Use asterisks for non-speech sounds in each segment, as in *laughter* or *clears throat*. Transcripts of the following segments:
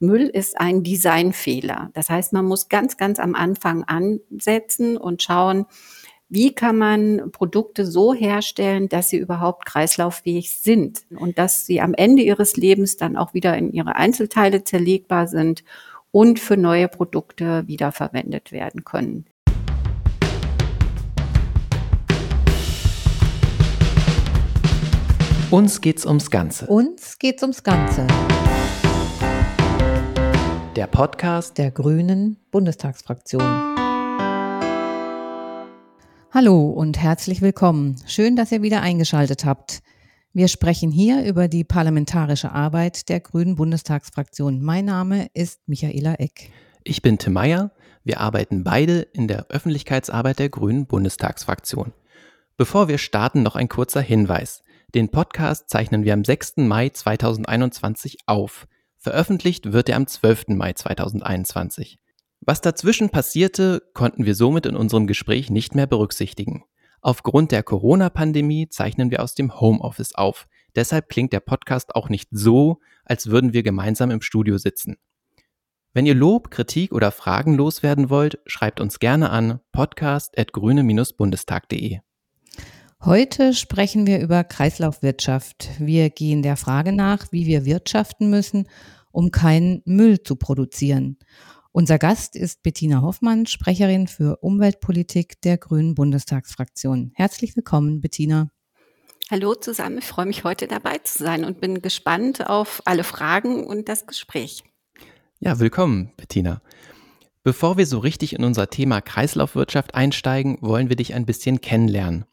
Müll ist ein Designfehler. Das heißt, man muss ganz, ganz am Anfang ansetzen und schauen, wie kann man Produkte so herstellen, dass sie überhaupt kreislauffähig sind und dass sie am Ende ihres Lebens dann auch wieder in ihre Einzelteile zerlegbar sind und für neue Produkte wiederverwendet werden können. Uns geht's ums Ganze. Uns geht's ums Ganze. Der Podcast der Grünen Bundestagsfraktion. Hallo und herzlich willkommen. Schön, dass ihr wieder eingeschaltet habt. Wir sprechen hier über die parlamentarische Arbeit der Grünen Bundestagsfraktion. Mein Name ist Michaela Eck. Ich bin Tim Meyer. Wir arbeiten beide in der Öffentlichkeitsarbeit der Grünen Bundestagsfraktion. Bevor wir starten, noch ein kurzer Hinweis. Den Podcast zeichnen wir am 6. Mai 2021 auf. Veröffentlicht wird er am 12. Mai 2021. Was dazwischen passierte, konnten wir somit in unserem Gespräch nicht mehr berücksichtigen. Aufgrund der Corona-Pandemie zeichnen wir aus dem Homeoffice auf. Deshalb klingt der Podcast auch nicht so, als würden wir gemeinsam im Studio sitzen. Wenn ihr Lob, Kritik oder Fragen loswerden wollt, schreibt uns gerne an podcast.grüne-bundestag.de. Heute sprechen wir über Kreislaufwirtschaft. Wir gehen der Frage nach, wie wir wirtschaften müssen, um keinen Müll zu produzieren. Unser Gast ist Bettina Hoffmann, Sprecherin für Umweltpolitik der Grünen Bundestagsfraktion. Herzlich willkommen, Bettina. Hallo zusammen, ich freue mich heute dabei zu sein und bin gespannt auf alle Fragen und das Gespräch. Ja, willkommen, Bettina. Bevor wir so richtig in unser Thema Kreislaufwirtschaft einsteigen, wollen wir dich ein bisschen kennenlernen.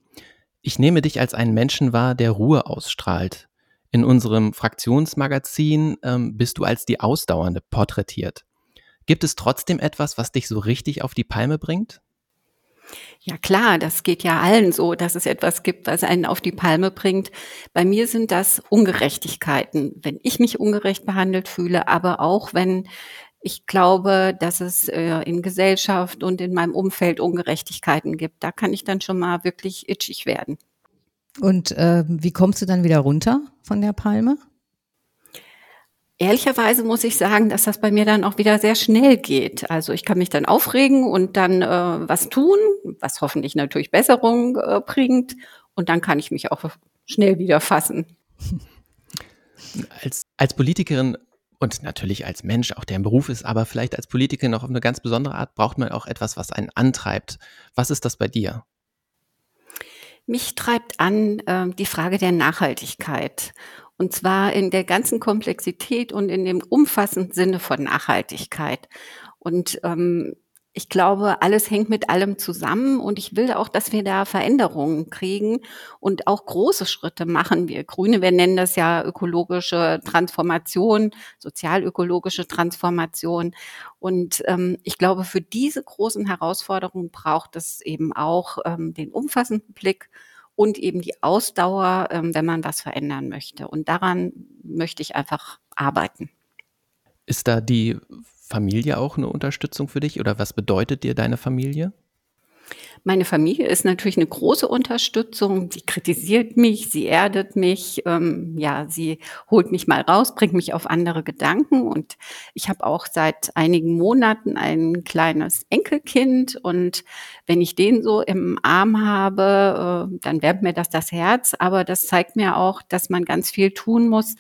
Ich nehme dich als einen Menschen wahr, der Ruhe ausstrahlt. In unserem Fraktionsmagazin ähm, bist du als die Ausdauernde porträtiert. Gibt es trotzdem etwas, was dich so richtig auf die Palme bringt? Ja klar, das geht ja allen so, dass es etwas gibt, was einen auf die Palme bringt. Bei mir sind das Ungerechtigkeiten, wenn ich mich ungerecht behandelt fühle, aber auch wenn ich glaube, dass es äh, in Gesellschaft und in meinem Umfeld Ungerechtigkeiten gibt. Da kann ich dann schon mal wirklich itchig werden. Und äh, wie kommst du dann wieder runter von der Palme? Ehrlicherweise muss ich sagen, dass das bei mir dann auch wieder sehr schnell geht. Also ich kann mich dann aufregen und dann äh, was tun, was hoffentlich natürlich Besserung äh, bringt. Und dann kann ich mich auch schnell wieder fassen. Als, als Politikerin und natürlich als Mensch, auch der im Beruf ist, aber vielleicht als Politiker noch auf eine ganz besondere Art, braucht man auch etwas, was einen antreibt. Was ist das bei dir? Mich treibt an äh, die Frage der Nachhaltigkeit. Und zwar in der ganzen Komplexität und in dem umfassenden Sinne von Nachhaltigkeit. Und ähm, ich glaube, alles hängt mit allem zusammen und ich will auch, dass wir da Veränderungen kriegen und auch große Schritte machen. Wir Grüne, wir nennen das ja ökologische Transformation, sozialökologische Transformation. Und ähm, ich glaube, für diese großen Herausforderungen braucht es eben auch ähm, den umfassenden Blick und eben die Ausdauer, ähm, wenn man was verändern möchte. Und daran möchte ich einfach arbeiten. Ist da die Familie auch eine Unterstützung für dich oder was bedeutet dir deine Familie? Meine Familie ist natürlich eine große Unterstützung. Sie kritisiert mich, sie erdet mich, ähm, ja, sie holt mich mal raus, bringt mich auf andere Gedanken. Und ich habe auch seit einigen Monaten ein kleines Enkelkind. Und wenn ich den so im Arm habe, äh, dann wärmt mir das das Herz. Aber das zeigt mir auch, dass man ganz viel tun muss,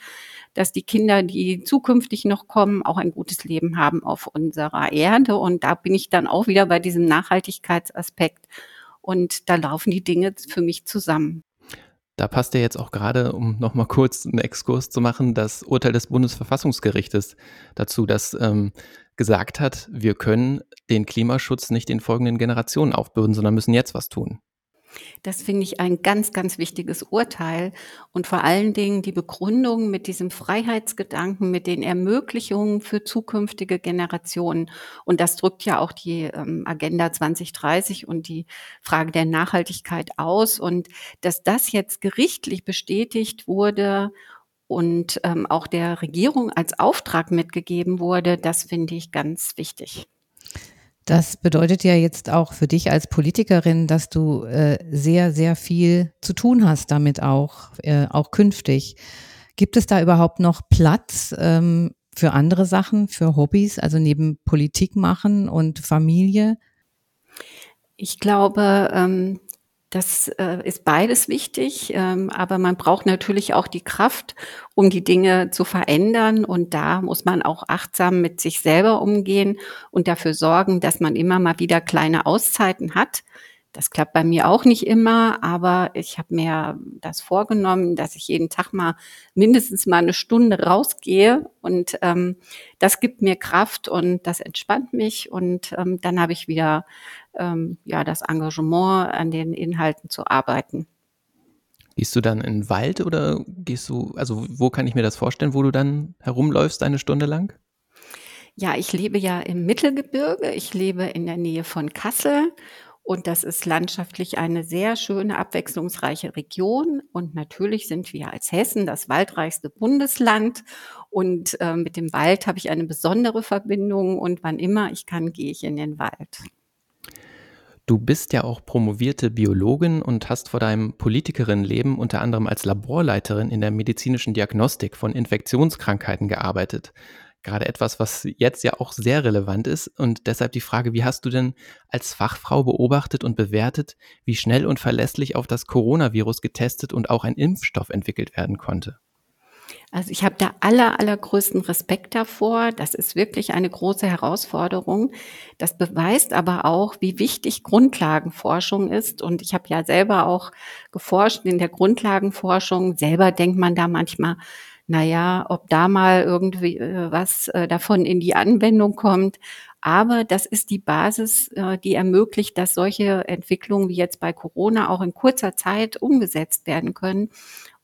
dass die Kinder, die zukünftig noch kommen, auch ein gutes Leben haben auf unserer Erde. Und da bin ich dann auch wieder bei diesem Nachhaltigkeitsaspekt. Und da laufen die Dinge für mich zusammen. Da passt ja jetzt auch gerade, um nochmal kurz einen Exkurs zu machen, das Urteil des Bundesverfassungsgerichtes dazu, das ähm, gesagt hat, wir können den Klimaschutz nicht den folgenden Generationen aufbürden, sondern müssen jetzt was tun. Das finde ich ein ganz, ganz wichtiges Urteil und vor allen Dingen die Begründung mit diesem Freiheitsgedanken, mit den Ermöglichungen für zukünftige Generationen. Und das drückt ja auch die ähm, Agenda 2030 und die Frage der Nachhaltigkeit aus. Und dass das jetzt gerichtlich bestätigt wurde und ähm, auch der Regierung als Auftrag mitgegeben wurde, das finde ich ganz wichtig. Das bedeutet ja jetzt auch für dich als Politikerin, dass du äh, sehr, sehr viel zu tun hast damit auch, äh, auch künftig. Gibt es da überhaupt noch Platz ähm, für andere Sachen, für Hobbys, also neben Politik machen und Familie? Ich glaube, ähm, das äh, ist beides wichtig, ähm, aber man braucht natürlich auch die Kraft, um die Dinge zu verändern. Und da muss man auch achtsam mit sich selber umgehen und dafür sorgen, dass man immer mal wieder kleine Auszeiten hat, das klappt bei mir auch nicht immer, aber ich habe mir das vorgenommen, dass ich jeden Tag mal mindestens mal eine Stunde rausgehe und ähm, das gibt mir Kraft und das entspannt mich und ähm, dann habe ich wieder ähm, ja das Engagement an den Inhalten zu arbeiten. Gehst du dann in den Wald oder gehst du, also wo kann ich mir das vorstellen, wo du dann herumläufst eine Stunde lang? Ja, ich lebe ja im Mittelgebirge. Ich lebe in der Nähe von Kassel und das ist landschaftlich eine sehr schöne, abwechslungsreiche Region. Und natürlich sind wir als Hessen das waldreichste Bundesland. Und äh, mit dem Wald habe ich eine besondere Verbindung. Und wann immer ich kann, gehe ich in den Wald. Du bist ja auch promovierte Biologin und hast vor deinem Politikerinnenleben unter anderem als Laborleiterin in der medizinischen Diagnostik von Infektionskrankheiten gearbeitet gerade etwas, was jetzt ja auch sehr relevant ist. Und deshalb die Frage, wie hast du denn als Fachfrau beobachtet und bewertet, wie schnell und verlässlich auf das Coronavirus getestet und auch ein Impfstoff entwickelt werden konnte? Also ich habe da aller, allergrößten Respekt davor. Das ist wirklich eine große Herausforderung. Das beweist aber auch, wie wichtig Grundlagenforschung ist. Und ich habe ja selber auch geforscht in der Grundlagenforschung. Selber denkt man da manchmal, naja, ob da mal irgendwie äh, was äh, davon in die Anwendung kommt. Aber das ist die Basis, äh, die ermöglicht, dass solche Entwicklungen wie jetzt bei Corona auch in kurzer Zeit umgesetzt werden können.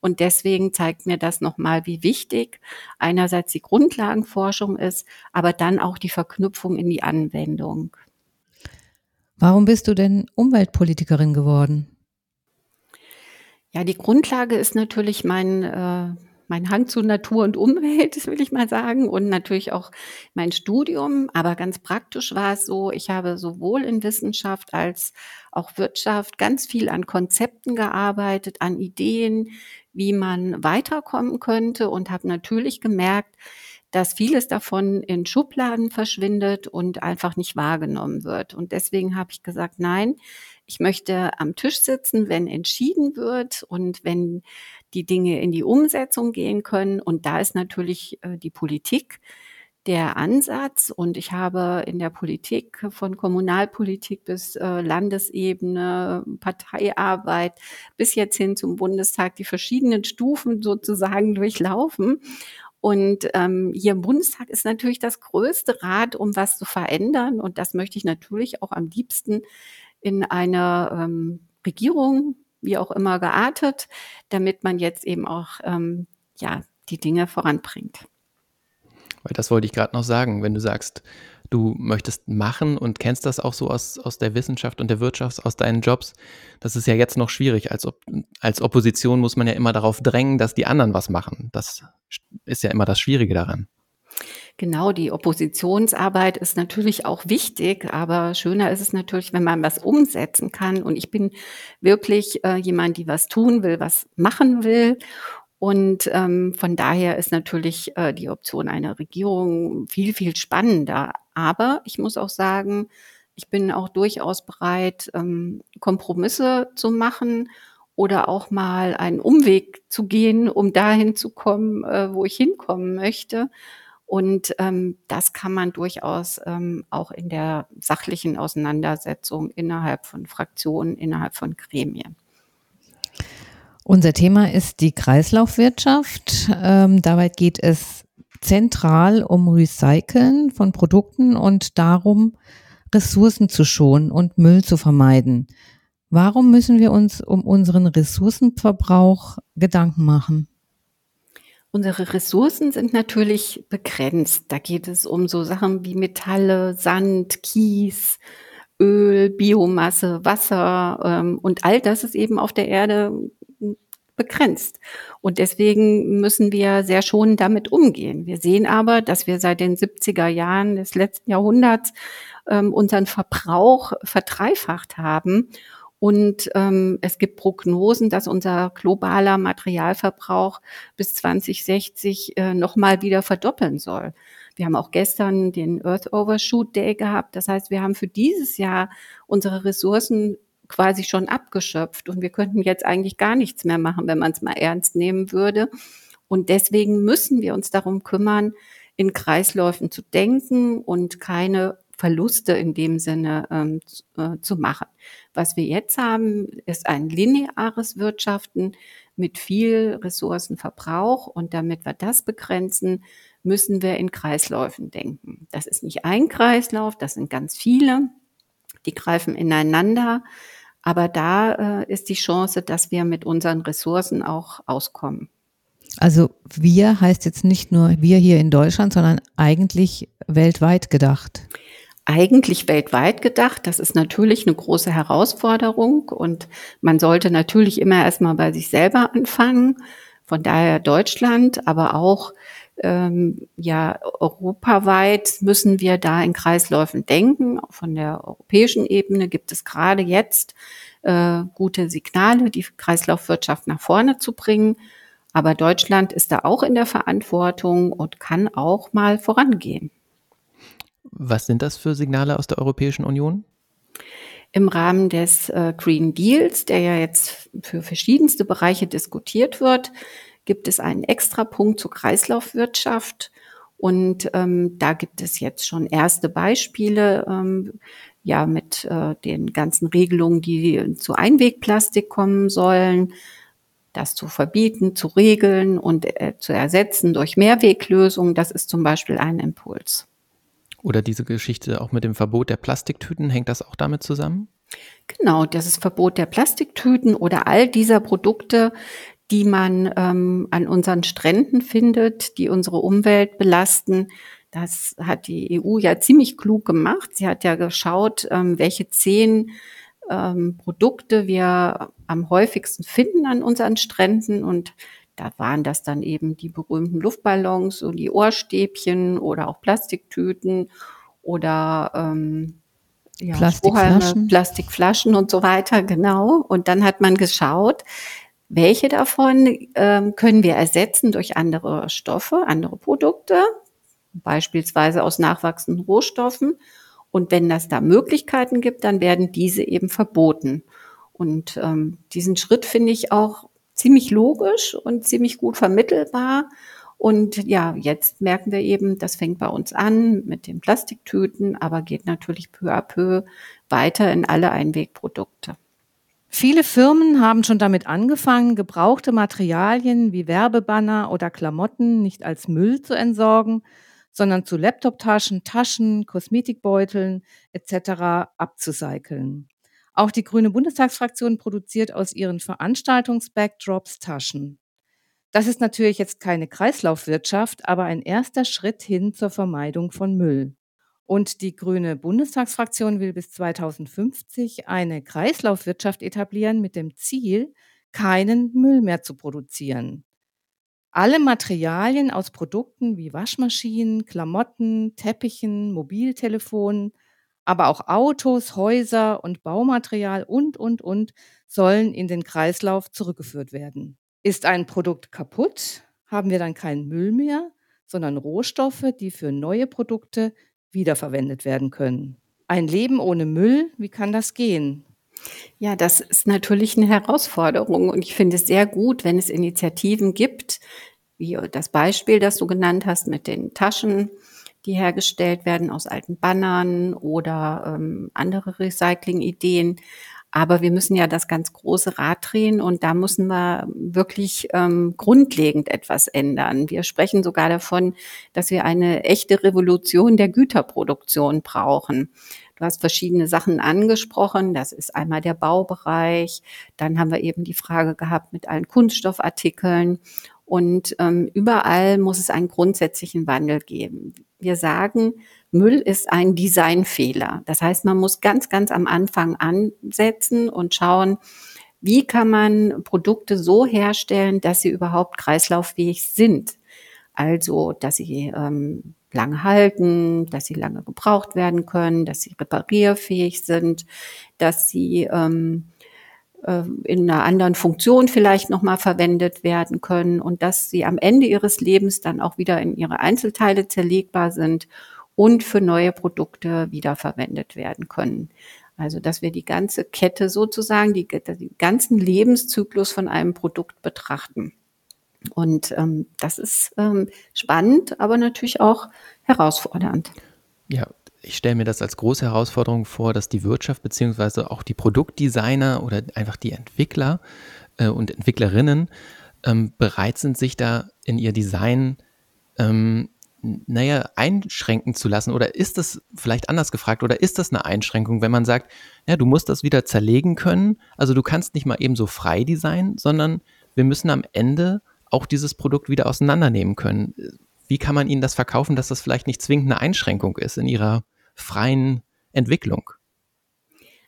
Und deswegen zeigt mir das nochmal, wie wichtig einerseits die Grundlagenforschung ist, aber dann auch die Verknüpfung in die Anwendung. Warum bist du denn Umweltpolitikerin geworden? Ja, die Grundlage ist natürlich mein äh, mein Hang zu Natur und Umwelt, das *laughs* will ich mal sagen, und natürlich auch mein Studium. Aber ganz praktisch war es so, ich habe sowohl in Wissenschaft als auch Wirtschaft ganz viel an Konzepten gearbeitet, an Ideen, wie man weiterkommen könnte und habe natürlich gemerkt, dass vieles davon in Schubladen verschwindet und einfach nicht wahrgenommen wird. Und deswegen habe ich gesagt, nein, ich möchte am Tisch sitzen, wenn entschieden wird und wenn die Dinge in die Umsetzung gehen können. Und da ist natürlich äh, die Politik der Ansatz. Und ich habe in der Politik von Kommunalpolitik bis äh, Landesebene, Parteiarbeit bis jetzt hin zum Bundestag die verschiedenen Stufen sozusagen *laughs* durchlaufen. Und ähm, hier im Bundestag ist natürlich das größte Rad, um was zu verändern. Und das möchte ich natürlich auch am liebsten in einer ähm, Regierung, wie auch immer, geartet, damit man jetzt eben auch ähm, ja, die Dinge voranbringt. Weil das wollte ich gerade noch sagen, wenn du sagst, du möchtest machen und kennst das auch so aus, aus der Wissenschaft und der Wirtschaft, aus deinen Jobs, das ist ja jetzt noch schwierig. Als, als Opposition muss man ja immer darauf drängen, dass die anderen was machen. Das ist ja immer das Schwierige daran. Genau, die Oppositionsarbeit ist natürlich auch wichtig, aber schöner ist es natürlich, wenn man was umsetzen kann. Und ich bin wirklich äh, jemand, die was tun will, was machen will. Und ähm, von daher ist natürlich äh, die Option einer Regierung viel, viel spannender. Aber ich muss auch sagen, ich bin auch durchaus bereit, ähm, Kompromisse zu machen oder auch mal einen Umweg zu gehen, um dahin zu kommen, äh, wo ich hinkommen möchte. Und ähm, das kann man durchaus ähm, auch in der sachlichen Auseinandersetzung innerhalb von Fraktionen, innerhalb von Gremien. Unser Thema ist die Kreislaufwirtschaft. Ähm, dabei geht es zentral um Recyceln von Produkten und darum, Ressourcen zu schonen und Müll zu vermeiden. Warum müssen wir uns um unseren Ressourcenverbrauch Gedanken machen? Unsere Ressourcen sind natürlich begrenzt. Da geht es um so Sachen wie Metalle, Sand, Kies, Öl, Biomasse, Wasser ähm, und all das ist eben auf der Erde begrenzt. Und deswegen müssen wir sehr schonend damit umgehen. Wir sehen aber, dass wir seit den 70er Jahren des letzten Jahrhunderts ähm, unseren Verbrauch verdreifacht haben Und ähm, es gibt Prognosen, dass unser globaler Materialverbrauch bis 2060 äh, nochmal wieder verdoppeln soll. Wir haben auch gestern den Earth Overshoot Day gehabt. Das heißt, wir haben für dieses Jahr unsere Ressourcen quasi schon abgeschöpft und wir könnten jetzt eigentlich gar nichts mehr machen, wenn man es mal ernst nehmen würde. Und deswegen müssen wir uns darum kümmern, in Kreisläufen zu denken und keine Verluste in dem Sinne ähm, äh, zu machen. Was wir jetzt haben, ist ein lineares Wirtschaften mit viel Ressourcenverbrauch und damit wir das begrenzen, müssen wir in Kreisläufen denken. Das ist nicht ein Kreislauf, das sind ganz viele, die greifen ineinander, aber da äh, ist die Chance, dass wir mit unseren Ressourcen auch auskommen. Also wir heißt jetzt nicht nur wir hier in Deutschland, sondern eigentlich weltweit gedacht. Eigentlich weltweit gedacht. Das ist natürlich eine große Herausforderung und man sollte natürlich immer erstmal bei sich selber anfangen. Von daher Deutschland, aber auch ähm, ja europaweit müssen wir da in Kreisläufen denken. Von der europäischen Ebene gibt es gerade jetzt äh, gute Signale, die Kreislaufwirtschaft nach vorne zu bringen. Aber Deutschland ist da auch in der Verantwortung und kann auch mal vorangehen. Was sind das für Signale aus der Europäischen Union? Im Rahmen des äh, Green Deals, der ja jetzt für verschiedenste Bereiche diskutiert wird, gibt es einen Extrapunkt zur Kreislaufwirtschaft. Und ähm, da gibt es jetzt schon erste Beispiele, ähm, ja, mit äh, den ganzen Regelungen, die zu Einwegplastik kommen sollen das zu verbieten, zu regeln und äh, zu ersetzen durch Mehrweglösungen, das ist zum Beispiel ein Impuls. Oder diese Geschichte auch mit dem Verbot der Plastiktüten, hängt das auch damit zusammen? Genau, das ist Verbot der Plastiktüten oder all dieser Produkte, die man ähm, an unseren Stränden findet, die unsere Umwelt belasten. Das hat die EU ja ziemlich klug gemacht. Sie hat ja geschaut, ähm, welche zehn ähm, Produkte wir am häufigsten finden an unseren Stränden und da waren das dann eben die berühmten Luftballons und die Ohrstäbchen oder auch Plastiktüten oder ähm, ja, Plastikflaschen. Plastikflaschen und so weiter, genau. Und dann hat man geschaut, welche davon ähm, können wir ersetzen durch andere Stoffe, andere Produkte, beispielsweise aus nachwachsenden Rohstoffen. Und wenn das da Möglichkeiten gibt, dann werden diese eben verboten. Und ähm, diesen Schritt finde ich auch ziemlich logisch und ziemlich gut vermittelbar. Und ja, jetzt merken wir eben, das fängt bei uns an mit den Plastiktüten, aber geht natürlich peu à peu weiter in alle Einwegprodukte. Viele Firmen haben schon damit angefangen, gebrauchte Materialien wie Werbebanner oder Klamotten nicht als Müll zu entsorgen, sondern zu Laptoptaschen, Taschen, Kosmetikbeuteln etc. abzucyceln. Auch die Grüne Bundestagsfraktion produziert aus ihren Veranstaltungsbackdrops Taschen. Das ist natürlich jetzt keine Kreislaufwirtschaft, aber ein erster Schritt hin zur Vermeidung von Müll. Und die Grüne Bundestagsfraktion will bis 2050 eine Kreislaufwirtschaft etablieren mit dem Ziel, keinen Müll mehr zu produzieren. Alle Materialien aus Produkten wie Waschmaschinen, Klamotten, Teppichen, Mobiltelefonen, aber auch Autos, Häuser und Baumaterial und, und, und sollen in den Kreislauf zurückgeführt werden. Ist ein Produkt kaputt, haben wir dann keinen Müll mehr, sondern Rohstoffe, die für neue Produkte wiederverwendet werden können. Ein Leben ohne Müll, wie kann das gehen? Ja, das ist natürlich eine Herausforderung und ich finde es sehr gut, wenn es Initiativen gibt, wie das Beispiel, das du genannt hast mit den Taschen, die hergestellt werden aus alten Bannern oder ähm, andere Recycling-Ideen. Aber wir müssen ja das ganz große Rad drehen und da müssen wir wirklich ähm, grundlegend etwas ändern. Wir sprechen sogar davon, dass wir eine echte Revolution der Güterproduktion brauchen. Du hast verschiedene Sachen angesprochen. Das ist einmal der Baubereich. Dann haben wir eben die Frage gehabt mit allen Kunststoffartikeln. Und ähm, überall muss es einen grundsätzlichen Wandel geben. Wir sagen, Müll ist ein Designfehler. Das heißt, man muss ganz, ganz am Anfang ansetzen und schauen, wie kann man Produkte so herstellen, dass sie überhaupt kreislauffähig sind. Also, dass sie ähm, lange halten, dass sie lange gebraucht werden können, dass sie reparierfähig sind, dass sie ähm, äh, in einer anderen Funktion vielleicht nochmal verwendet werden können und dass sie am Ende ihres Lebens dann auch wieder in ihre Einzelteile zerlegbar sind und für neue Produkte wiederverwendet werden können. Also, dass wir die ganze Kette sozusagen, die, den ganzen Lebenszyklus von einem Produkt betrachten. Und ähm, das ist ähm, spannend, aber natürlich auch herausfordernd. Ja, ich stelle mir das als große Herausforderung vor, dass die Wirtschaft beziehungsweise auch die Produktdesigner oder einfach die Entwickler äh, und Entwicklerinnen ähm, bereit sind, sich da in ihr Design, ähm, naja, einschränken zu lassen. Oder ist das vielleicht anders gefragt, oder ist das eine Einschränkung, wenn man sagt, ja, du musst das wieder zerlegen können, also du kannst nicht mal eben so frei designen, sondern wir müssen am Ende auch dieses Produkt wieder auseinandernehmen können. Wie kann man ihnen das verkaufen, dass das vielleicht nicht zwingend eine Einschränkung ist in ihrer freien Entwicklung?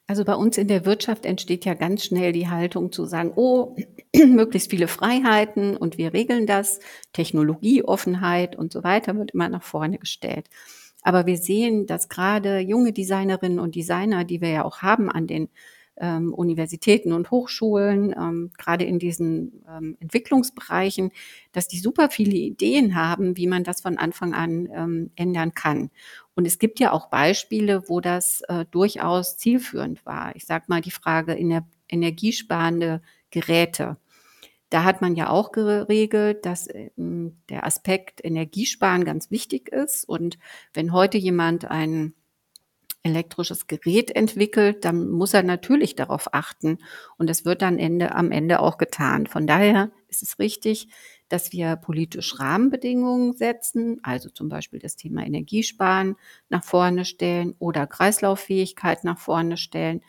Also bei uns in der Wirtschaft entsteht ja ganz schnell die Haltung zu sagen, oh, *clears throat* möglichst viele Freiheiten und wir regeln das, Technologieoffenheit und so weiter wird immer nach vorne gestellt. Aber wir sehen, dass gerade junge Designerinnen und Designer, die wir ja auch haben an den ähm, Universitäten und Hochschulen, ähm, gerade in diesen ähm, Entwicklungsbereichen, dass die super viele Ideen haben, wie man das von Anfang an ähm, ändern kann. Und es gibt ja auch Beispiele, wo das äh, durchaus zielführend war. Ich sage mal die Frage in der energiesparende Geräte. Da hat man ja auch geregelt, dass ähm, der Aspekt Energiesparen ganz wichtig ist. Und wenn heute jemand ein elektrisches Gerät entwickelt, dann muss er natürlich darauf achten. Und das wird dann Ende, am Ende auch getan. Von daher ist es richtig, dass wir politisch Rahmenbedingungen setzen, also zum Beispiel das Thema Energiesparen nach vorne stellen oder Kreislauffähigkeit nach vorne stellen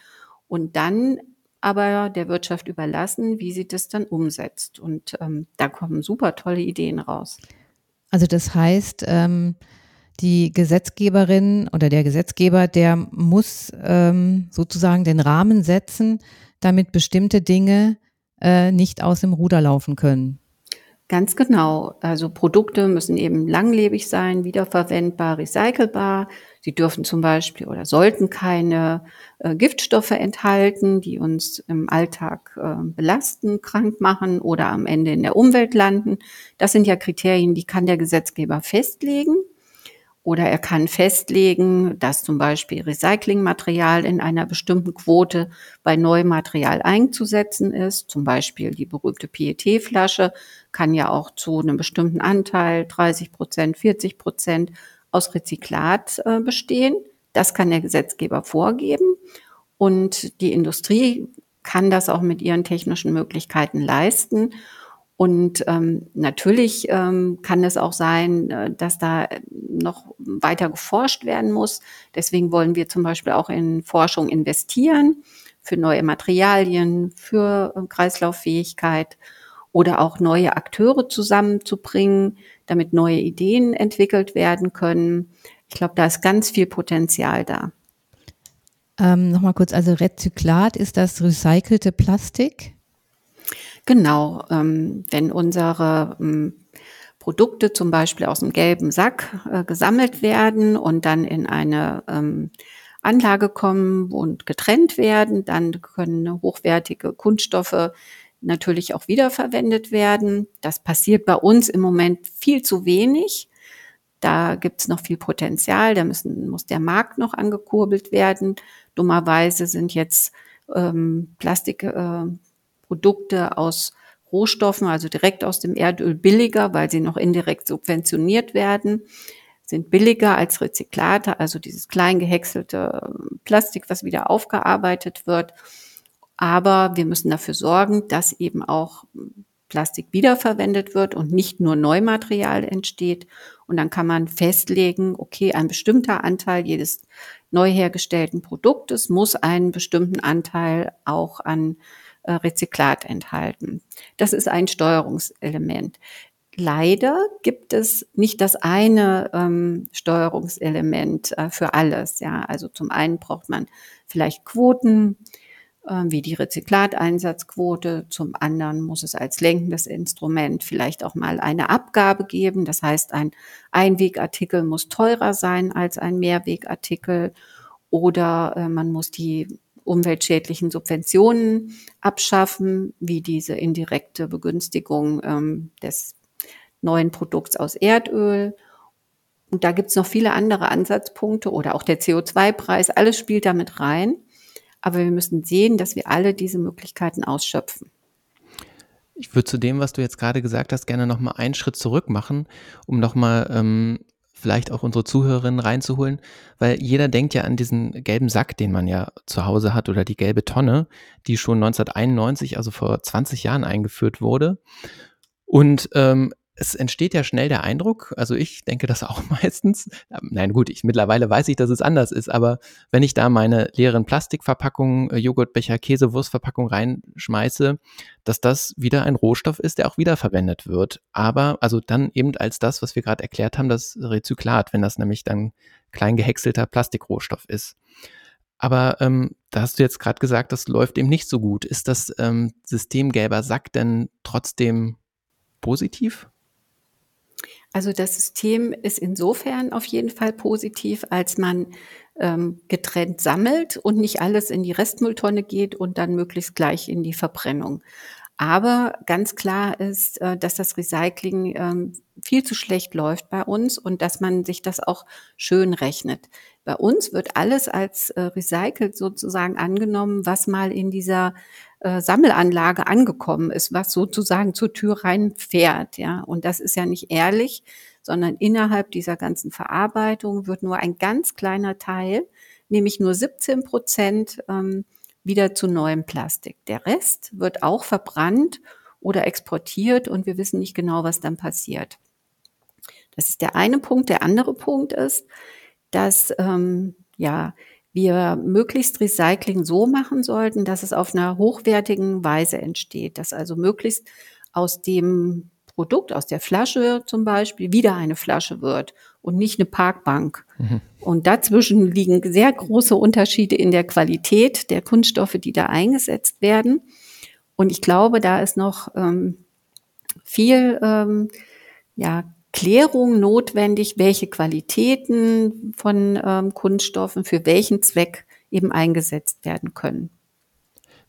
und dann aber der Wirtschaft überlassen, wie sie das dann umsetzt. Und ähm, da kommen super tolle Ideen raus. Also das heißt, ähm, die Gesetzgeberin oder der Gesetzgeber, der muss ähm, sozusagen den Rahmen setzen, damit bestimmte Dinge äh, nicht aus dem Ruder laufen können. Ganz genau. Also Produkte müssen eben langlebig sein, wiederverwendbar, recycelbar. Sie dürfen zum Beispiel oder sollten keine äh, Giftstoffe enthalten, die uns im Alltag äh, belasten, krank machen oder am Ende in der Umwelt landen. Das sind ja Kriterien, die kann der Gesetzgeber festlegen. Oder er kann festlegen, dass zum Beispiel Recyclingmaterial in einer bestimmten Quote bei neuem Material einzusetzen ist. Zum Beispiel die berühmte PET-Flasche kann ja auch zu einem bestimmten Anteil, 30 Prozent, 40 Prozent, aus Rezyklat äh, bestehen. Das kann der Gesetzgeber vorgeben. Und die Industrie kann das auch mit ihren technischen Möglichkeiten leisten. Und ähm, natürlich ähm, kann es auch sein, äh, dass da noch weiter geforscht werden muss. Deswegen wollen wir zum Beispiel auch in Forschung investieren für neue Materialien, für äh, Kreislauffähigkeit oder auch neue Akteure zusammenzubringen, damit neue Ideen entwickelt werden können. Ich glaube, da ist ganz viel Potenzial da. Ähm, Nochmal kurz, also Rezyklat ist das recycelte Plastik? Genau, ähm, wenn unsere ähm, Produkte zum Beispiel aus dem gelben Sack äh, gesammelt werden und dann in eine ähm, Anlage kommen und getrennt werden, dann können hochwertige Kunststoffe natürlich auch wiederverwendet werden. Das passiert bei uns im Moment viel zu wenig. Da gibt es noch viel Potenzial, da müssen, muss der Markt noch angekurbelt werden. Dummerweise sind jetzt ähm, Plastik, äh, Produkte aus Rohstoffen, also direkt aus dem Erdöl billiger, weil sie noch indirekt subventioniert werden, sind billiger als Rezyklate, also dieses klein gehäckselte ähm, Plastik, was wieder aufgearbeitet wird. Aber wir müssen dafür sorgen, dass eben auch Plastik wiederverwendet wird und nicht nur Neumaterial entsteht. Und dann kann man festlegen, okay, ein bestimmter Anteil jedes neu hergestellten Produktes muss einen bestimmten Anteil auch an äh, Rezyklat enthalten. Das ist ein Steuerungselement. Leider gibt es nicht das eine ähm, Steuerungselement äh, für alles. Ja, also zum einen braucht man vielleicht Quoten, äh, wie die Rezyklateinsatzquote. Zum anderen muss es als lenkendes Instrument vielleicht auch mal eine Abgabe geben. Das heißt, ein Einwegartikel muss teurer sein als ein Mehrwegartikel oder äh, man muss die umweltschädlichen Subventionen abschaffen, wie diese indirekte Begünstigung ähm, des neuen Produkts aus Erdöl. Und da gibt es noch viele andere Ansatzpunkte oder auch der CO2-Preis. Alles spielt damit rein. Aber wir müssen sehen, dass wir alle diese Möglichkeiten ausschöpfen. Ich würde zu dem, was du jetzt gerade gesagt hast, gerne nochmal einen Schritt zurück machen, um nochmal ähm, vielleicht auch unsere Zuhörerinnen reinzuholen, weil jeder denkt ja an diesen gelben Sack, den man ja zu Hause hat oder die gelbe Tonne, die schon 1991, also vor 20 Jahren eingeführt wurde. Und ähm, es entsteht ja schnell der Eindruck, also ich denke das *laughs* auch meistens, nein gut, ich mittlerweile weiß ich, dass es anders ist, aber wenn ich da meine leeren Plastikverpackungen, äh, Joghurtbecher, Käse, Wurstverpackung reinschmeiße, dass das wieder ein Rohstoff ist, der auch wiederverwendet wird. Aber also dann eben als das, was wir gerade erklärt haben, das Rezyklat, wenn das nämlich dann klein gehäckselter Plastikrohstoff ist. Aber ähm, da hast du jetzt gerade gesagt, das läuft eben nicht so gut. Ist das ähm, System gelber Sack denn trotzdem positiv? Also das System ist insofern auf jeden Fall positiv, als man ähm, getrennt sammelt und nicht alles in die Restmülltonne geht und dann möglichst gleich in die Verbrennung. Aber ganz klar ist, äh, dass das Recycling ähm, viel zu schlecht läuft bei uns und dass man sich das auch schön rechnet. Bei uns wird alles als äh, recycelt sozusagen angenommen, was mal in dieser äh, Sammelanlage angekommen ist, was sozusagen zur Tür reinfährt. Ja, und das ist ja nicht ehrlich, sondern innerhalb dieser ganzen Verarbeitung wird nur ein ganz kleiner Teil, nämlich nur 17 Prozent, ähm, wieder zu neuem Plastik. Der Rest wird auch verbrannt oder exportiert und wir wissen nicht genau, was dann passiert. Das ist der eine Punkt. Der andere Punkt ist, dass ähm, ja wir möglichst Recycling so machen sollten, dass es auf einer hochwertigen Weise entsteht, dass also möglichst aus dem Produkt, aus der Flasche zum Beispiel, wieder eine Flasche wird und nicht eine Parkbank. Mhm. Und dazwischen liegen sehr große Unterschiede in der Qualität der Kunststoffe, die da eingesetzt werden. Und ich glaube, da ist noch ähm, viel ähm, ja, Klärung notwendig, welche Qualitäten von ähm, Kunststoffen für welchen Zweck eben eingesetzt werden können.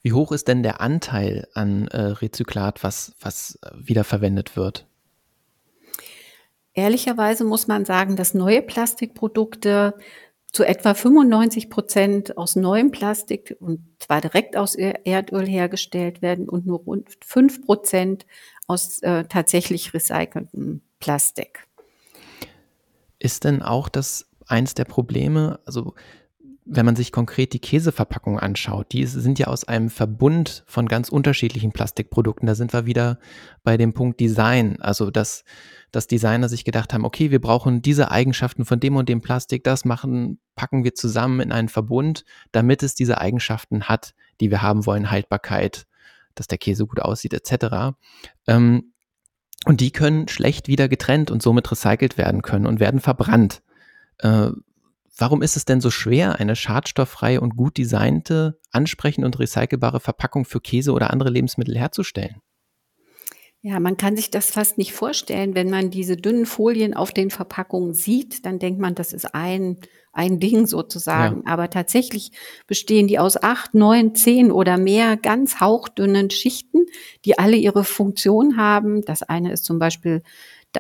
Wie hoch ist denn der Anteil an äh, Rezyklat, was, was äh, wiederverwendet wird? Ehrlicherweise muss man sagen, dass neue Plastikprodukte zu etwa 95 Prozent aus neuem Plastik und zwar direkt aus Erdöl hergestellt werden und nur rund 5 Prozent aus äh, tatsächlich recyceltem Plastik. Ist denn auch das eins der Probleme? Also wenn man sich konkret die Käseverpackung anschaut, die sind ja aus einem Verbund von ganz unterschiedlichen Plastikprodukten. Da sind wir wieder bei dem Punkt Design. Also, dass, dass Designer sich gedacht haben, okay, wir brauchen diese Eigenschaften von dem und dem Plastik, das machen, packen wir zusammen in einen Verbund, damit es diese Eigenschaften hat, die wir haben wollen, Haltbarkeit, dass der Käse gut aussieht, etc. Ähm, und die können schlecht wieder getrennt und somit recycelt werden können und werden verbrannt. Äh, Warum ist es denn so schwer, eine schadstofffreie und gut designte, ansprechende und recycelbare Verpackung für Käse oder andere Lebensmittel herzustellen? Ja, man kann sich das fast nicht vorstellen. Wenn man diese dünnen Folien auf den Verpackungen sieht, dann denkt man, das ist ein, ein Ding sozusagen. Ja. Aber tatsächlich bestehen die aus acht, neun, zehn oder mehr ganz hauchdünnen Schichten, die alle ihre Funktion haben. Das eine ist zum Beispiel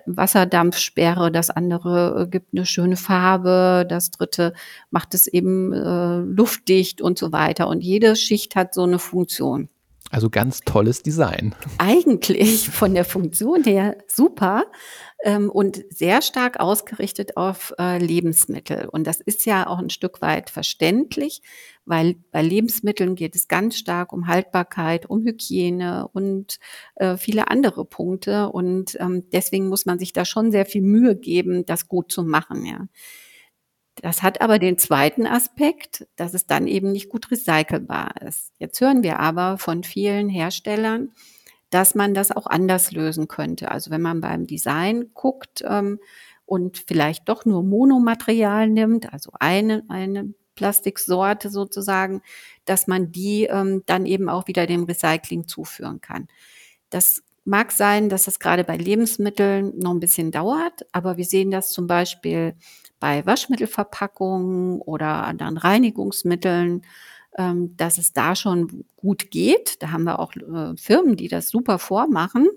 Wasserdampfsperre, das andere äh, gibt eine schöne Farbe, das dritte macht es eben äh, luftdicht und so weiter. Und jede Schicht hat so eine Funktion. Also ganz tolles Design. Eigentlich von der Funktion her super ähm, und sehr stark ausgerichtet auf äh, Lebensmittel. Und das ist ja auch ein Stück weit verständlich, weil bei Lebensmitteln geht es ganz stark um Haltbarkeit, um Hygiene und äh, viele andere Punkte. Und ähm, deswegen muss man sich da schon sehr viel Mühe geben, das gut zu machen. Ja. Das hat aber den zweiten Aspekt, dass es dann eben nicht gut recycelbar ist. Jetzt hören wir aber von vielen Herstellern, dass man das auch anders lösen könnte. Also wenn man beim Design guckt ähm, und vielleicht doch nur Monomaterial nimmt, also eine, eine Plastiksorte sozusagen, dass man die ähm, dann eben auch wieder dem Recycling zuführen kann. Das mag sein, dass das gerade bei Lebensmitteln noch ein bisschen dauert, aber wir sehen das zum Beispiel bei Waschmittelverpackungen oder anderen Reinigungsmitteln, ähm, dass es da schon gut geht. Da haben wir auch äh, Firmen, die das super vormachen.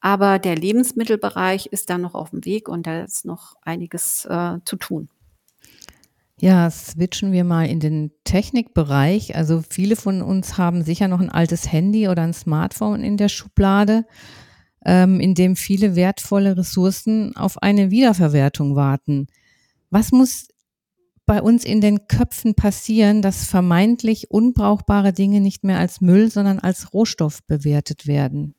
Aber der Lebensmittelbereich ist da noch auf dem Weg und da ist noch einiges äh, zu tun. Ja, switchen wir mal in den Technikbereich. Also viele von uns haben sicher noch ein altes Handy oder ein Smartphone in der Schublade, ähm, in dem viele wertvolle Ressourcen auf eine Wiederverwertung warten. Was muss bei uns in den Köpfen passieren, dass vermeintlich unbrauchbare Dinge nicht mehr als Müll, sondern als Rohstoff bewertet werden?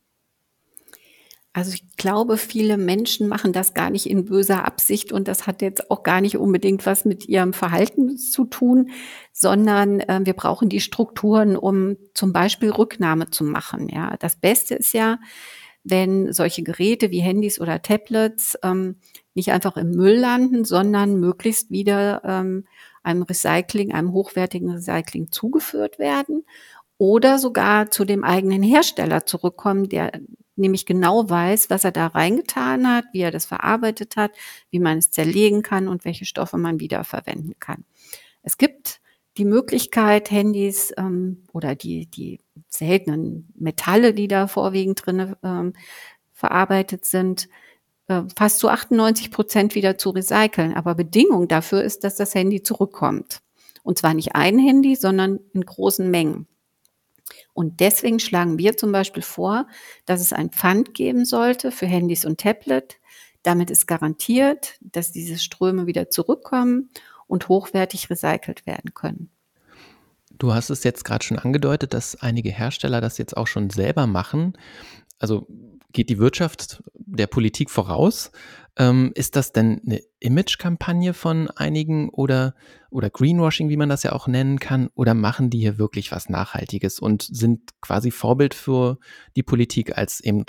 Also ich glaube, viele Menschen machen das gar nicht in böser Absicht und das hat jetzt auch gar nicht unbedingt was mit ihrem Verhalten zu tun, sondern äh, wir brauchen die Strukturen, um zum Beispiel Rücknahme zu machen. Ja, das Beste ist ja, wenn solche Geräte wie Handys oder Tablets ähm, nicht einfach im Müll landen, sondern möglichst wieder ähm, einem Recycling, einem hochwertigen Recycling zugeführt werden oder sogar zu dem eigenen Hersteller zurückkommen, der nämlich genau weiß, was er da reingetan hat, wie er das verarbeitet hat, wie man es zerlegen kann und welche Stoffe man wiederverwenden kann. Es gibt die Möglichkeit, Handys ähm, oder die, die seltenen Metalle, die da vorwiegend drin ähm, verarbeitet sind, äh, fast zu 98 Prozent wieder zu recyceln. Aber Bedingung dafür ist, dass das Handy zurückkommt. Und zwar nicht ein Handy, sondern in großen Mengen. Und deswegen schlagen wir zum Beispiel vor, dass es ein Pfand geben sollte für Handys und Tablet. Damit ist garantiert, dass diese Ströme wieder zurückkommen und hochwertig recycelt werden können. Du hast es jetzt gerade schon angedeutet, dass einige Hersteller das jetzt auch schon selber machen. Also geht die Wirtschaft der Politik voraus? Ähm, ist das denn eine Image-Kampagne von einigen oder, oder Greenwashing, wie man das ja auch nennen kann? Oder machen die hier wirklich was Nachhaltiges und sind quasi Vorbild für die Politik als eben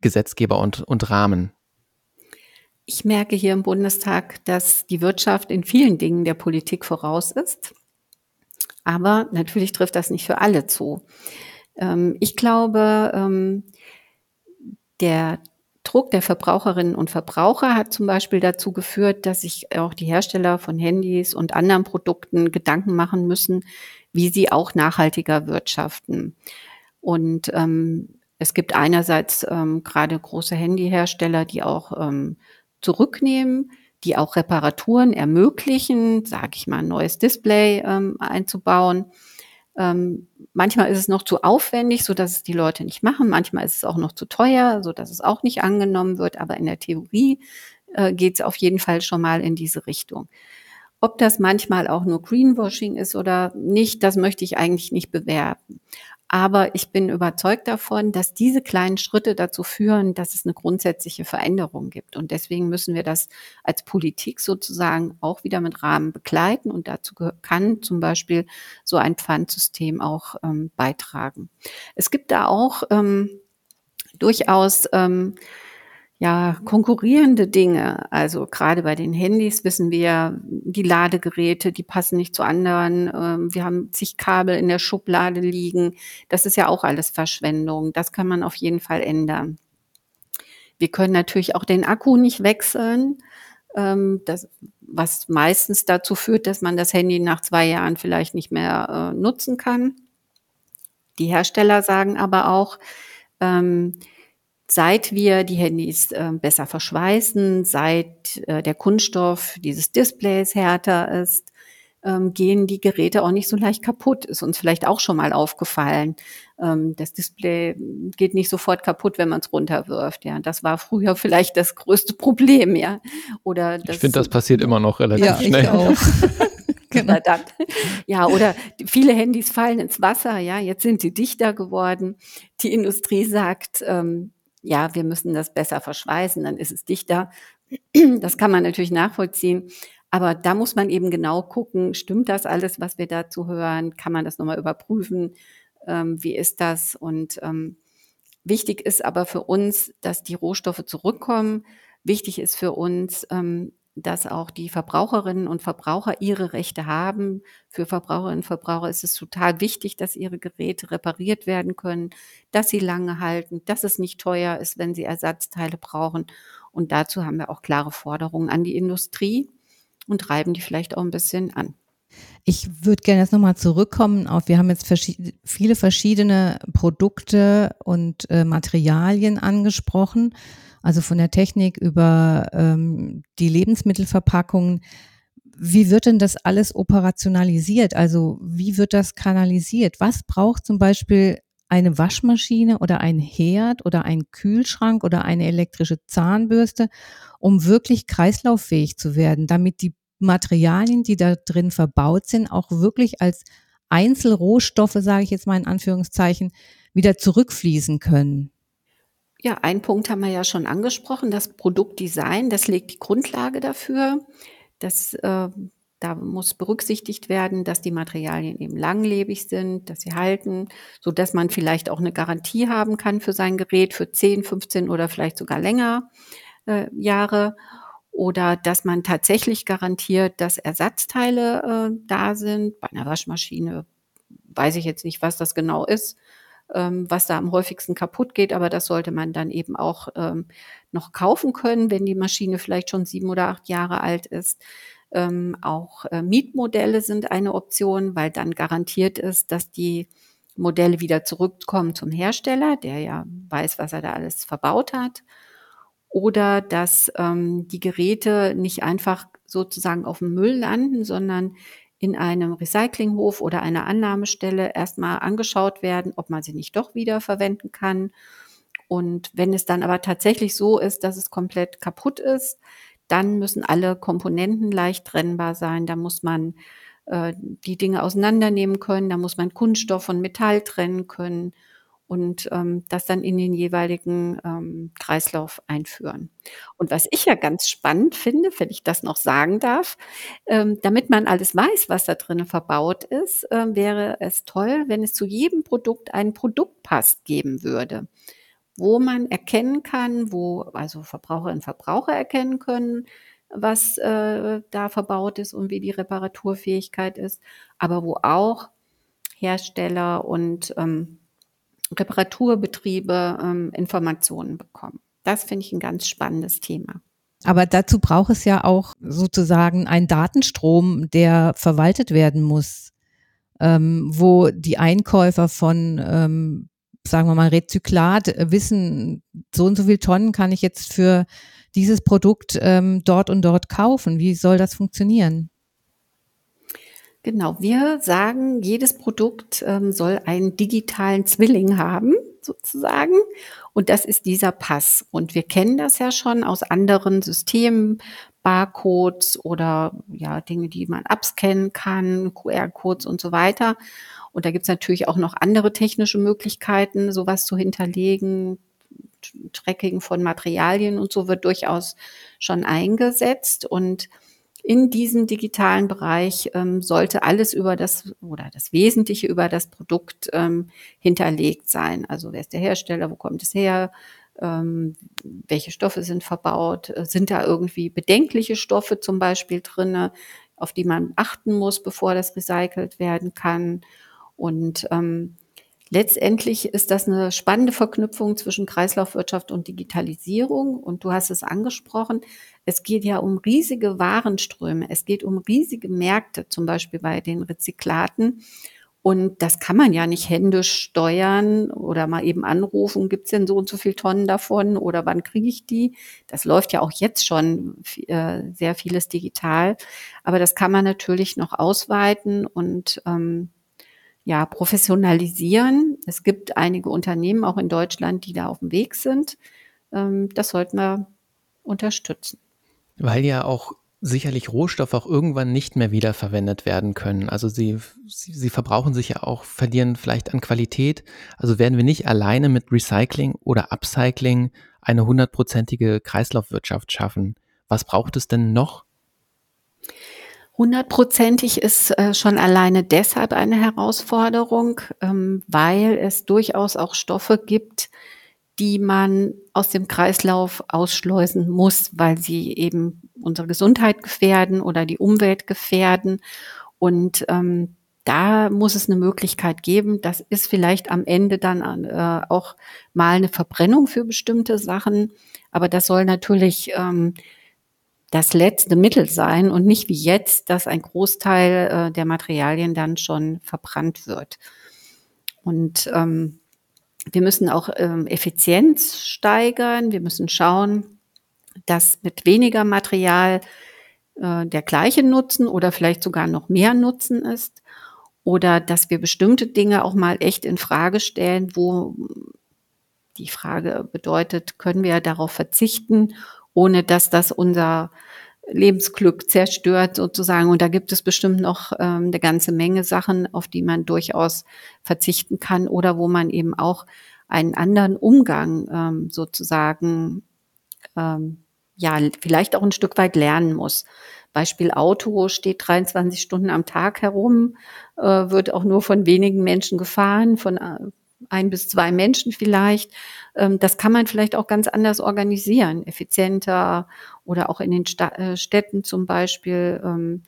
Gesetzgeber und, und Rahmen? Ich merke hier im Bundestag, dass die Wirtschaft in vielen Dingen der Politik voraus ist. Aber natürlich trifft das nicht für alle zu. Ähm, ich glaube, ähm, der Druck der Verbraucherinnen und Verbraucher hat zum Beispiel dazu geführt, dass sich auch die Hersteller von Handys und anderen Produkten Gedanken machen müssen, wie sie auch nachhaltiger wirtschaften. Und ähm, es gibt einerseits ähm, gerade große Handyhersteller, die auch ähm, zurücknehmen, die auch Reparaturen ermöglichen, sage ich mal, ein neues Display ähm, einzubauen. Ähm, manchmal ist es noch zu aufwendig, so dass es die Leute nicht machen. Manchmal ist es auch noch zu teuer, so dass es auch nicht angenommen wird. Aber in der Theorie äh, geht es auf jeden Fall schon mal in diese Richtung. Ob das manchmal auch nur Greenwashing ist oder nicht, das möchte ich eigentlich nicht bewerben. Aber ich bin überzeugt davon, dass diese kleinen Schritte dazu führen, dass es eine grundsätzliche Veränderung gibt. Und deswegen müssen wir das als Politik sozusagen auch wieder mit Rahmen begleiten. Und dazu kann zum Beispiel so ein Pfandsystem auch ähm, beitragen. Es gibt da auch ähm, durchaus ähm, ja, konkurrierende Dinge. Also gerade bei den Handys wissen wir, die Ladegeräte, die passen nicht zu anderen. Ähm, wir haben zig Kabel in der Schublade liegen. Das ist ja auch alles Verschwendung. Das kann man auf jeden Fall ändern. Wir können natürlich auch den Akku nicht wechseln. Ähm, das, was meistens dazu führt, dass man das Handy nach zwei Jahren vielleicht nicht mehr äh, nutzen kann. Die Hersteller sagen aber auch, ähm, Seit wir die Handys äh, besser verschweißen, seit äh, der Kunststoff dieses Displays härter ist, ähm, gehen die Geräte auch nicht so leicht kaputt. Ist uns vielleicht auch schon mal aufgefallen. Ähm, das Display geht nicht sofort kaputt, wenn man es runterwirft. Ja, das war früher *laughs* vielleicht das größte Problem. Ja, oder das, ich finde, das passiert immer noch relativ ja, schnell. Ich auch. *laughs* genau. Ja, oder viele Handys fallen ins Wasser. Ja, jetzt sind sie dichter geworden. Die Industrie sagt, ähm, ja, wir müssen das besser verschweißen, dann ist es dichter. *clears throat* Das kann man natürlich nachvollziehen. Aber da muss man eben genau gucken, stimmt das alles, was wir dazu hören? Kann man das nochmal überprüfen? Ähm, wie ist das? Und ähm, wichtig ist aber für uns, dass die Rohstoffe zurückkommen. Wichtig ist für uns, ähm, dass auch die Verbraucherinnen und Verbraucher ihre Rechte haben. Für Verbraucherinnen und Verbraucher ist es total wichtig, dass ihre Geräte repariert werden können, dass sie lange halten, dass es nicht teuer ist, wenn sie Ersatzteile brauchen. Und dazu haben wir auch klare Forderungen an die Industrie und treiben die vielleicht auch ein bisschen an. Ich würde gerne jetzt nochmal zurückkommen auf, wir haben jetzt verschied viele verschiedene Produkte und äh, Materialien angesprochen, also von der Technik über ähm, die Lebensmittelverpackungen. Wie wird denn das alles operationalisiert? Also wie wird das kanalisiert? Was braucht zum Beispiel eine Waschmaschine oder ein Herd oder ein Kühlschrank oder eine elektrische Zahnbürste, um wirklich kreislauffähig zu werden, damit die Materialien, die da drin verbaut sind, auch wirklich als Einzelrohstoffe, sage ich jetzt mal in Anführungszeichen, wieder zurückfließen können. Ja, ein Punkt haben wir ja schon angesprochen, das Produktdesign, das legt die Grundlage dafür. Das, äh, da muss berücksichtigt werden, dass die Materialien eben langlebig sind, dass sie halten, so dass man vielleicht auch eine Garantie haben kann für sein Gerät für 10, 15 oder vielleicht sogar länger äh, Jahre oder dass man tatsächlich garantiert, dass Ersatzteile äh, da sind. Bei einer Waschmaschine weiß ich jetzt nicht, was das genau ist, ähm, was da am häufigsten kaputt geht, aber das sollte man dann eben auch ähm, noch kaufen können, wenn die Maschine vielleicht schon sieben oder acht Jahre alt ist. Ähm, auch äh, Mietmodelle sind eine Option, weil dann garantiert ist, dass die Modelle wieder zurückkommen zum Hersteller, der ja weiß, was er da alles verbaut hat oder dass ähm, die Geräte nicht einfach sozusagen auf dem Müll landen, sondern in einem Recyclinghof oder einer Annahmestelle erstmal angeschaut werden, ob man sie nicht doch wieder verwenden kann. Und wenn es dann aber tatsächlich so ist, dass es komplett kaputt ist, dann müssen alle Komponenten leicht trennbar sein. Da muss man äh, die Dinge auseinandernehmen können, da muss man Kunststoff von Metall trennen können und ähm, das dann in den jeweiligen ähm, Kreislauf einführen. Und was ich ja ganz spannend finde, wenn ich das noch sagen darf, ähm, damit man alles weiß, was da drinnen verbaut ist, ähm, wäre es toll, wenn es zu jedem Produkt einen Produktpass geben würde, wo man erkennen kann, wo also Verbraucherinnen und Verbraucher erkennen können, was äh, da verbaut ist und wie die Reparaturfähigkeit ist, aber wo auch Hersteller und ähm, Reparaturbetriebe ähm, Informationen bekommen. Das finde ich ein ganz spannendes Thema. Aber dazu braucht es ja auch sozusagen einen Datenstrom, der verwaltet werden muss, ähm, wo die Einkäufer von, ähm, sagen wir mal, Rezyklat wissen, so und so viel Tonnen kann ich jetzt für dieses Produkt ähm, dort und dort kaufen. Wie soll das funktionieren? Genau, wir sagen, jedes Produkt ähm, soll einen digitalen Zwilling haben, sozusagen. Und das ist dieser Pass. Und wir kennen das ja schon aus anderen Systemen, Barcodes oder ja, Dinge, die man abscannen kann, QR-Codes und so weiter. Und da gibt's natürlich auch noch andere technische Möglichkeiten, sowas zu hinterlegen. Tracking von Materialien und so wird durchaus schon eingesetzt. Und in diesem digitalen Bereich ähm, sollte alles über das oder das Wesentliche über das Produkt ähm, hinterlegt sein. Also wer ist der Hersteller, wo kommt es her, ähm, welche Stoffe sind verbaut, äh, sind da irgendwie bedenkliche Stoffe zum Beispiel drinne, auf die man achten muss, bevor das recycelt werden kann. Und ähm, Letztendlich ist das eine spannende Verknüpfung zwischen Kreislaufwirtschaft und Digitalisierung. Und du hast es angesprochen. Es geht ja um riesige Warenströme. Es geht um riesige Märkte, zum Beispiel bei den Rezyklaten. Und das kann man ja nicht händisch steuern oder mal eben anrufen, gibt's denn so und so viel Tonnen davon oder wann kriege ich die? Das läuft ja auch jetzt schon äh, sehr vieles digital. Aber das kann man natürlich noch ausweiten und ähm, ja, professionalisieren. Es gibt einige Unternehmen auch in Deutschland, die da auf dem Weg sind. Ähm, das sollten wir unterstützen. Weil ja auch sicherlich Rohstoffe auch irgendwann nicht mehr wiederverwendet werden können. Also sie, sie, sie verbrauchen sich ja auch, verlieren vielleicht an Qualität. Also werden wir nicht alleine mit Recycling oder Upcycling eine hundertprozentige Kreislaufwirtschaft schaffen. Was braucht es denn noch? Hundertprozentig ist äh, schon alleine deshalb eine Herausforderung, ähm, weil es durchaus auch Stoffe gibt, die man aus dem Kreislauf ausschleusen muss, weil sie eben unsere Gesundheit gefährden oder die Umwelt gefährden. Und ähm, da muss es eine Möglichkeit geben. Das ist vielleicht am Ende dann äh, auch mal eine Verbrennung für bestimmte Sachen, aber das soll natürlich ähm, das letzte Mittel sein und nicht wie jetzt, dass ein Großteil äh, der Materialien dann schon verbrannt wird. Und ähm, wir müssen auch ähm, Effizienz steigern. Wir müssen schauen, dass mit weniger Material äh, der gleiche Nutzen oder vielleicht sogar noch mehr Nutzen ist. Oder dass wir bestimmte Dinge auch mal echt in Frage stellen, wo die Frage bedeutet, können wir darauf verzichten, ohne dass das unser Lebensglück zerstört sozusagen. Und da gibt es bestimmt noch ähm, eine ganze Menge Sachen, auf die man durchaus verzichten kann oder wo man eben auch einen anderen Umgang ähm, sozusagen ähm, ja vielleicht auch ein Stück weit lernen muss. Beispiel Auto steht 23 Stunden am Tag herum, äh, wird auch nur von wenigen Menschen gefahren, von äh, ein bis zwei Menschen vielleicht. Ähm, das kann man vielleicht auch ganz anders organisieren, effizienter oder auch in den äh, Städten zum Beispiel. Ähm,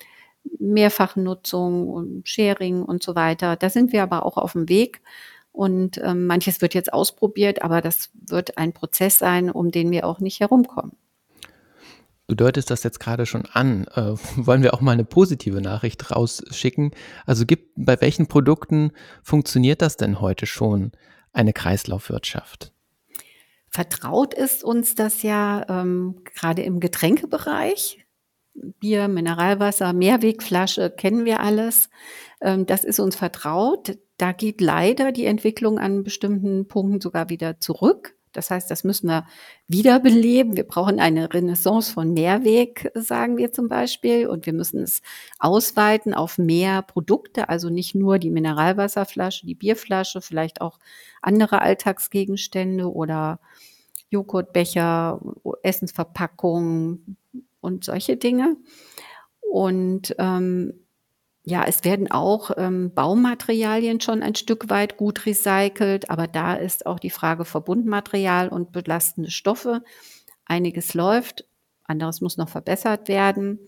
Mehrfachnutzung und Sharing und so weiter. Da sind wir aber auch auf dem Weg. Und ähm, manches wird jetzt ausprobiert, aber das wird ein Prozess sein, um den wir auch nicht herumkommen. Du deutest das jetzt gerade schon an. Äh, wollen wir auch mal eine positive Nachricht rausschicken? Also gibt, bei welchen Produkten funktioniert das denn heute schon, eine Kreislaufwirtschaft? Vertraut ist uns das ja ähm, gerade im Getränkebereich. Bier, Mineralwasser, Mehrwegflasche, kennen wir alles. Ähm, das ist uns vertraut. Da geht leider die Entwicklung an bestimmten Punkten sogar wieder zurück. Das heißt, das müssen wir wiederbeleben. Wir brauchen eine Renaissance von Mehrweg, sagen wir zum Beispiel. Und wir müssen es ausweiten auf mehr Produkte, also nicht nur die Mineralwasserflasche, die Bierflasche, vielleicht auch andere Alltagsgegenstände oder Joghurtbecher, Essensverpackungen und solche Dinge. Und ähm, ja, es werden auch ähm, Baumaterialien schon ein Stück weit gut recycelt, aber da ist auch die Frage Verbundmaterial und belastende Stoffe. Einiges läuft, anderes muss noch verbessert werden.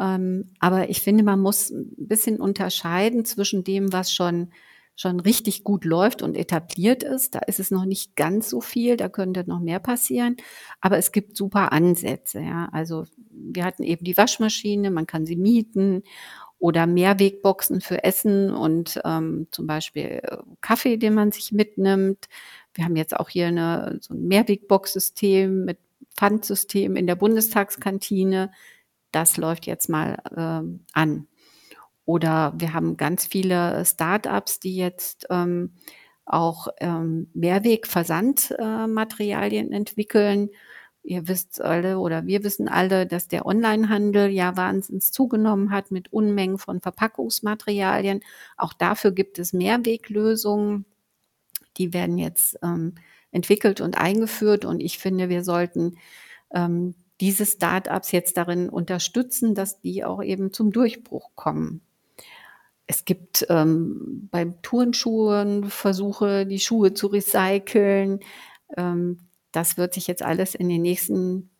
Ähm, aber ich finde, man muss ein bisschen unterscheiden zwischen dem, was schon schon richtig gut läuft und etabliert ist. Da ist es noch nicht ganz so viel, da könnte noch mehr passieren. Aber es gibt super Ansätze. Ja. Also wir hatten eben die Waschmaschine, man kann sie mieten oder Mehrwegboxen für Essen und ähm, zum Beispiel äh, Kaffee, den man sich mitnimmt. Wir haben jetzt auch hier eine, so ein Mehrwegbox-System mit Pfandsystem in der Bundestagskantine. Das läuft jetzt mal ähm, an. Oder wir haben ganz viele Startups, die jetzt ähm, auch ähm, Mehrwegversandmaterialien äh, entwickeln Ihr wisst alle oder wir wissen alle, dass der Onlinehandel ja wahnsinnig zugenommen hat mit Unmengen von Verpackungsmaterialien. Auch dafür gibt es Mehrweglösungen. Die werden jetzt ähm, entwickelt und eingeführt. Und ich finde, wir sollten ähm, diese Start-ups jetzt darin unterstützen, dass die auch eben zum Durchbruch kommen. Es gibt ähm, beim Turnschuhen Versuche, die Schuhe zu recyceln. Ähm, das wird sich jetzt alles in den nächsten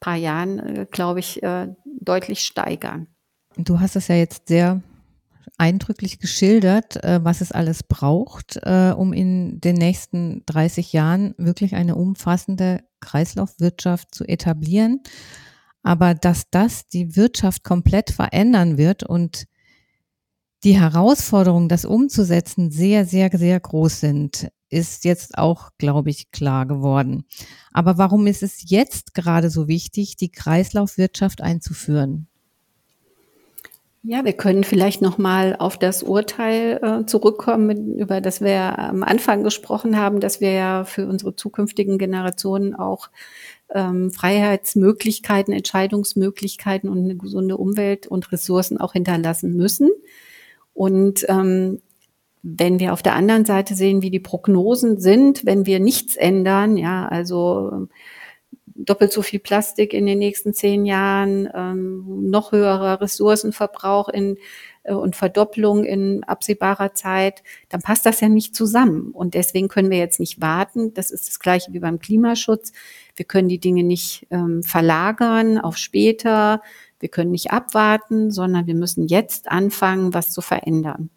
paar Jahren, äh, glaube ich, äh, deutlich steigern. Du hast es ja jetzt sehr eindrücklich geschildert, äh, was es alles braucht, um in den nächsten 30 Jahren wirklich eine umfassende Kreislaufwirtschaft zu etablieren. Aber dass das die Wirtschaft komplett verändern wird und die Herausforderungen, das umzusetzen, sehr, sehr, sehr groß sind, ist jetzt auch, glaube ich, klar geworden. Aber warum ist es jetzt gerade so wichtig, die Kreislaufwirtschaft einzuführen? Ja, wir können vielleicht noch mal auf das Urteil äh, zurückkommen, über das wir am Anfang gesprochen haben, dass wir ja für unsere zukünftigen Generationen auch ähm, Freiheitsmöglichkeiten, Entscheidungsmöglichkeiten und eine gesunde Umwelt und Ressourcen auch hinterlassen müssen. Und ähm, wenn wir auf der anderen Seite sehen, wie die Prognosen sind, wenn wir nichts ändern, ja, also ähm, doppelt so viel Plastik in den nächsten zehn Jahren, ähm, noch höherer Ressourcenverbrauch in, äh, und Verdopplung in absehbarer Zeit, dann passt das ja nicht zusammen. Und deswegen können wir jetzt nicht warten. Das ist das Gleiche wie beim Klimaschutz. Wir können die Dinge nicht ähm, verlagern auf später. Wir können nicht abwarten, sondern wir müssen jetzt anfangen, was zu verändern.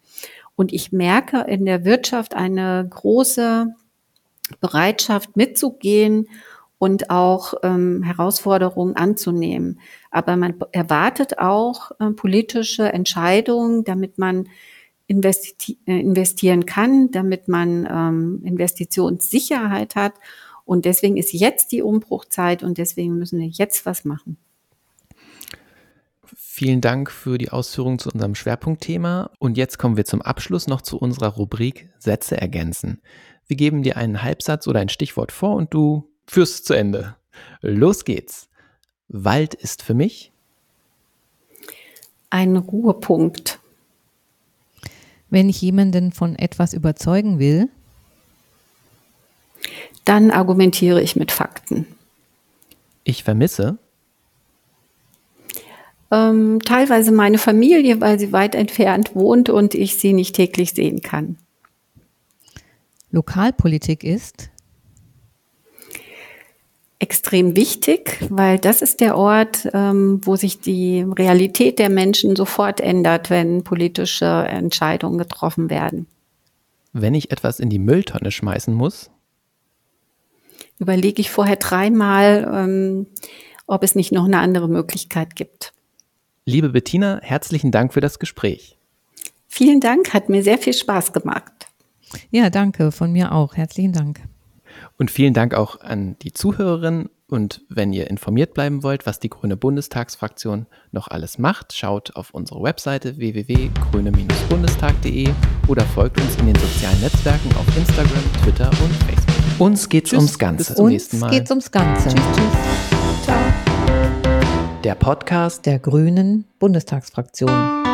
Und ich merke in der Wirtschaft eine große Bereitschaft mitzugehen und auch ähm, Herausforderungen anzunehmen. Aber man erwartet auch äh, politische Entscheidungen, damit man investi äh, investieren kann, damit man ähm, Investitionssicherheit hat. Und deswegen ist jetzt die Umbruchzeit und deswegen müssen wir jetzt was machen. Vielen Dank für die Ausführungen zu unserem Schwerpunktthema. Und jetzt kommen wir zum Abschluss noch zu unserer Rubrik Sätze ergänzen. Wir geben dir einen Halbsatz oder ein Stichwort vor und du führst es zu Ende. Los geht's. Wald ist für mich ein Ruhepunkt. Wenn ich jemanden von etwas überzeugen will, dann argumentiere ich mit Fakten. Ich vermisse ähm, teilweise meine Familie, weil sie weit entfernt wohnt und ich sie nicht täglich sehen kann. Lokalpolitik ist extrem wichtig, weil das ist der Ort, ähm, wo sich die Realität der Menschen sofort ändert, wenn politische Entscheidungen getroffen werden. Wenn ich etwas in die Mülltonne schmeißen muss, überlege ich vorher dreimal, ähm, ob es nicht noch eine andere Möglichkeit gibt. Liebe Bettina, herzlichen Dank für das Gespräch. Vielen Dank, hat mir sehr viel Spaß gemacht. Ja, danke, von mir auch. Herzlichen Dank. Und vielen Dank auch an die Zuhörerinnen. Und wenn ihr informiert bleiben wollt, was die Grüne Bundestagsfraktion noch alles macht, schaut auf unsere Webseite www.grüne-bundestag.de oder folgt uns in den sozialen Netzwerken auf Instagram, Twitter und Facebook. Uns geht's tschüss. ums Ganze. Bis zum nächsten Mal. Uns geht's ums Ganze. Tschüss, tschüss. Ciao der Podcast der Grünen Bundestagsfraktion.